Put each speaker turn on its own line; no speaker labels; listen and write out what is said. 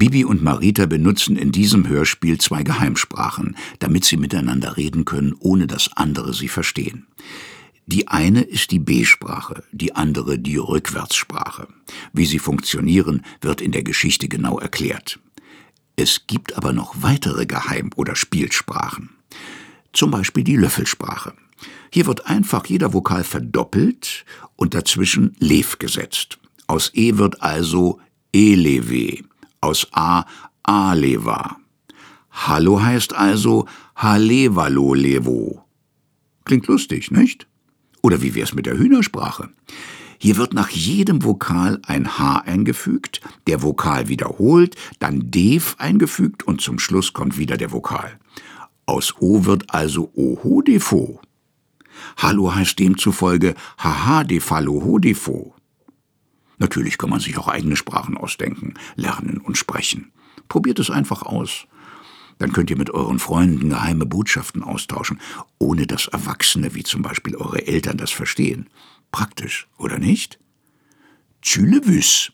Bibi und Marita benutzen in diesem Hörspiel zwei Geheimsprachen, damit sie miteinander reden können, ohne dass andere sie verstehen. Die eine ist die B-Sprache, die andere die Rückwärtssprache. Wie sie funktionieren, wird in der Geschichte genau erklärt. Es gibt aber noch weitere Geheim- oder Spielsprachen. Zum Beispiel die Löffelsprache. Hier wird einfach jeder Vokal verdoppelt und dazwischen Lev gesetzt. Aus E wird also Elewe, aus A Aleva. Hallo heißt also Halevalolevo. Klingt lustig, nicht? Oder wie wär's mit der Hühnersprache? Hier wird nach jedem Vokal ein H eingefügt, der Vokal wiederholt, dann Dev eingefügt und zum Schluss kommt wieder der Vokal. Aus O wird also Oho defo. Hallo heißt demzufolge Haha defalo defo. Natürlich kann man sich auch eigene Sprachen ausdenken, lernen und sprechen. Probiert es einfach aus. Dann könnt ihr mit euren Freunden geheime Botschaften austauschen, ohne dass Erwachsene wie zum Beispiel eure Eltern das verstehen. Praktisch, oder nicht? Tschülewüss.